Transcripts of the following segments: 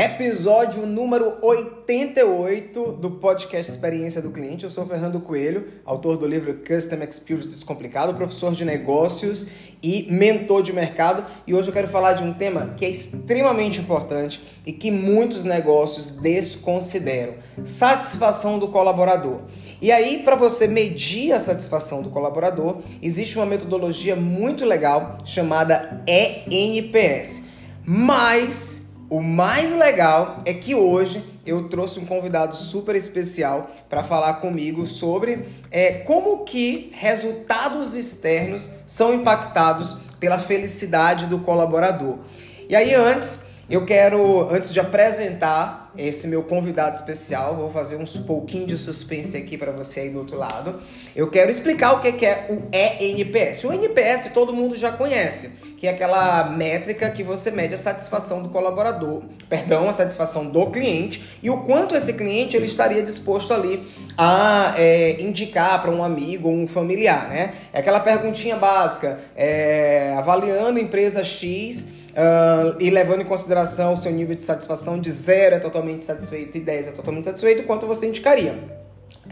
Episódio número 88 do podcast Experiência do Cliente. Eu sou Fernando Coelho, autor do livro Custom Experience Descomplicado, professor de negócios e mentor de mercado. E hoje eu quero falar de um tema que é extremamente importante e que muitos negócios desconsideram: satisfação do colaborador. E aí, para você medir a satisfação do colaborador, existe uma metodologia muito legal chamada ENPS. Mas o mais legal é que hoje eu trouxe um convidado super especial para falar comigo sobre é, como que resultados externos são impactados pela felicidade do colaborador. E aí antes eu quero, antes de apresentar esse meu convidado especial, vou fazer um pouquinho de suspense aqui para você aí do outro lado. Eu quero explicar o que é o ENPS. O ENPS todo mundo já conhece, que é aquela métrica que você mede a satisfação do colaborador, perdão, a satisfação do cliente e o quanto esse cliente ele estaria disposto ali a é, indicar para um amigo ou um familiar, né? É aquela perguntinha básica, é, avaliando empresa X Uh, e levando em consideração o seu nível de satisfação de 0 é totalmente satisfeito e 10 é totalmente satisfeito, quanto você indicaria?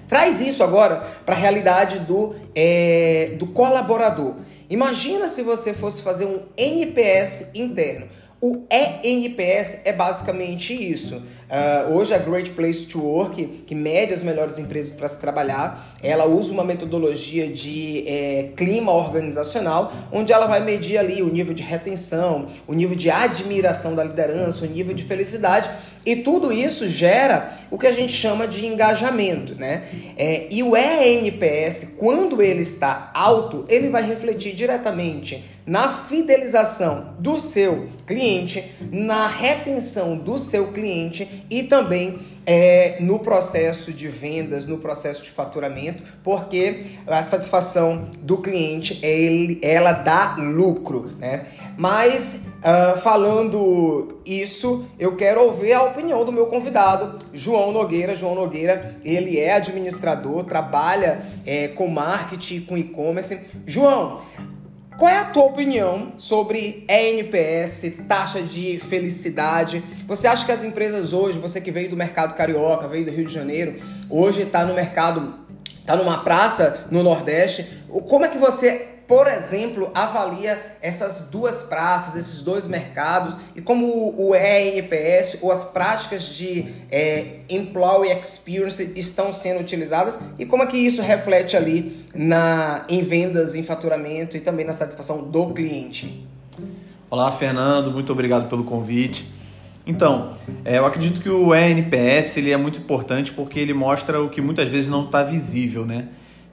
Traz isso agora para a realidade do, é, do colaborador. Imagina se você fosse fazer um NPS interno. O ENPS é basicamente isso. Uh, hoje a Great Place to Work, que mede as melhores empresas para se trabalhar, ela usa uma metodologia de é, clima organizacional, onde ela vai medir ali o nível de retenção, o nível de admiração da liderança, o nível de felicidade e tudo isso gera o que a gente chama de engajamento, né? É, e o ENPS, quando ele está alto, ele vai refletir diretamente na fidelização do seu cliente, na retenção do seu cliente e também é, no processo de vendas, no processo de faturamento, porque a satisfação do cliente é ele, ela dá lucro, né? Mas uh, falando isso, eu quero ouvir a opinião do meu convidado, João Nogueira. João Nogueira, ele é administrador, trabalha é, com marketing, com e-commerce. João, qual é a tua opinião sobre ENPS, taxa de felicidade? Você acha que as empresas hoje, você que veio do mercado carioca, veio do Rio de Janeiro, hoje está no mercado, está numa praça no Nordeste, como é que você por exemplo, avalia essas duas praças, esses dois mercados e como o ENPS ou as práticas de é, Employee Experience estão sendo utilizadas e como é que isso reflete ali na, em vendas, em faturamento e também na satisfação do cliente. Olá, Fernando, muito obrigado pelo convite. Então, é, eu acredito que o ENPS ele é muito importante porque ele mostra o que muitas vezes não está visível, né?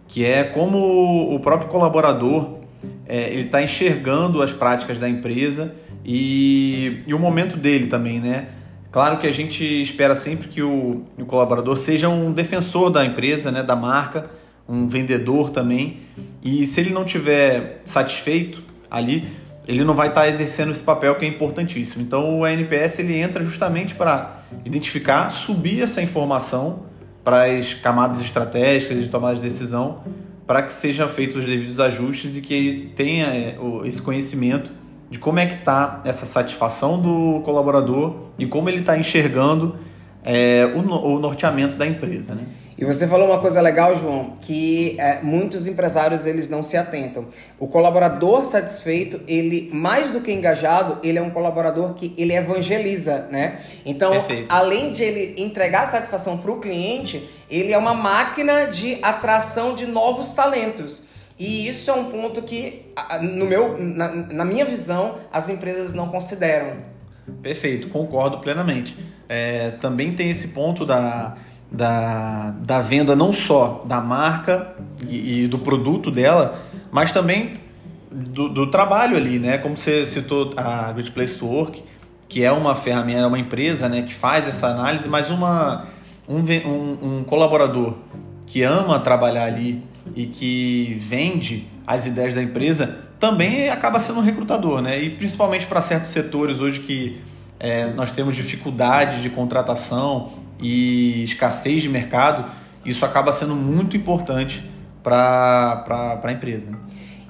Que é como o próprio colaborador é, ele está enxergando as práticas da empresa e, e o momento dele também, né? Claro que a gente espera sempre que o, o, colaborador seja um defensor da empresa, né, da marca, um vendedor também. E se ele não tiver satisfeito ali, ele não vai estar tá exercendo esse papel que é importantíssimo. Então o NPS ele entra justamente para identificar, subir essa informação para as camadas estratégicas de tomada de decisão, para que sejam feitos os devidos ajustes e que ele tenha é, esse conhecimento de como é que está essa satisfação do colaborador e como ele está enxergando é, o, o norteamento da empresa. Né? E você falou uma coisa legal, João, que é, muitos empresários eles não se atentam. O colaborador satisfeito, ele mais do que engajado, ele é um colaborador que ele evangeliza, né? Então, Perfeito. além de ele entregar satisfação para o cliente, ele é uma máquina de atração de novos talentos. E isso é um ponto que, no meu, na, na minha visão, as empresas não consideram. Perfeito, concordo plenamente. É, também tem esse ponto da da, da venda não só da marca e, e do produto dela, mas também do, do, trabalho ali, né? Como você citou a Great Place to Work, que é uma ferramenta, é uma empresa né, que faz essa análise, mas uma, um, um, um colaborador que ama trabalhar ali e que vende as ideias da empresa também acaba sendo um recrutador, né? E principalmente para certos setores hoje que é, nós temos dificuldade de contratação e escassez de mercado, isso acaba sendo muito importante para a empresa.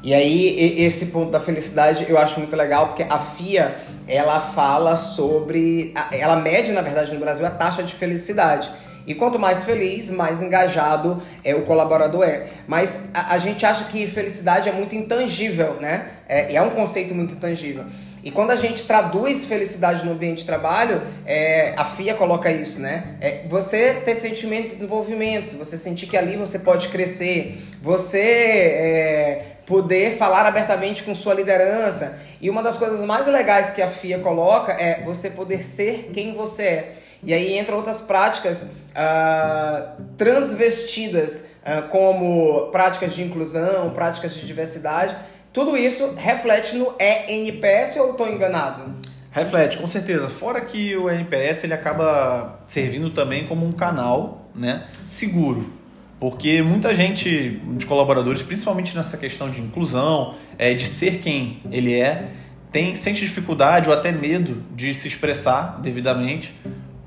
E aí, esse ponto da felicidade eu acho muito legal, porque a FIA, ela fala sobre... Ela mede, na verdade, no Brasil, a taxa de felicidade. E quanto mais feliz, mais engajado é, o colaborador é. Mas a, a gente acha que felicidade é muito intangível, né? É, é um conceito muito intangível. E quando a gente traduz felicidade no ambiente de trabalho, é, a FIA coloca isso, né? É você ter sentimento de desenvolvimento, você sentir que ali você pode crescer, você é, poder falar abertamente com sua liderança. E uma das coisas mais legais que a FIA coloca é você poder ser quem você é. E aí entra outras práticas uh, transvestidas, uh, como práticas de inclusão, práticas de diversidade. Tudo isso reflete no ENPS ou estou enganado? Reflete, com certeza. Fora que o NPS ele acaba servindo também como um canal né, seguro. Porque muita gente, de colaboradores, principalmente nessa questão de inclusão, é, de ser quem ele é, tem, sente dificuldade ou até medo de se expressar devidamente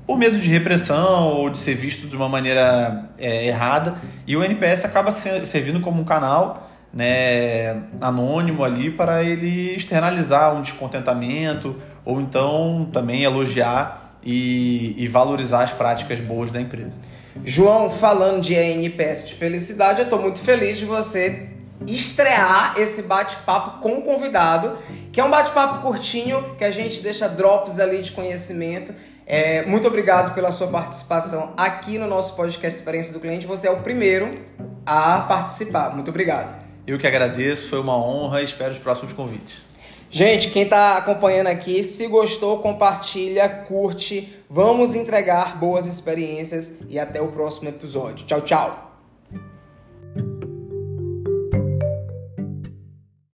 por medo de repressão ou de ser visto de uma maneira é, errada. E o NPS acaba servindo como um canal né, anônimo ali para ele externalizar um descontentamento ou então também elogiar e, e valorizar as práticas boas da empresa. João, falando de NPS de felicidade, eu estou muito feliz de você estrear esse bate-papo com o convidado, que é um bate-papo curtinho, que a gente deixa drops ali de conhecimento é, muito obrigado pela sua participação aqui no nosso podcast Experiência do Cliente. Você é o primeiro a participar. Muito obrigado. Eu que agradeço, foi uma honra e espero os próximos convites. Gente, quem está acompanhando aqui, se gostou, compartilha, curte. Vamos entregar boas experiências e até o próximo episódio. Tchau, tchau.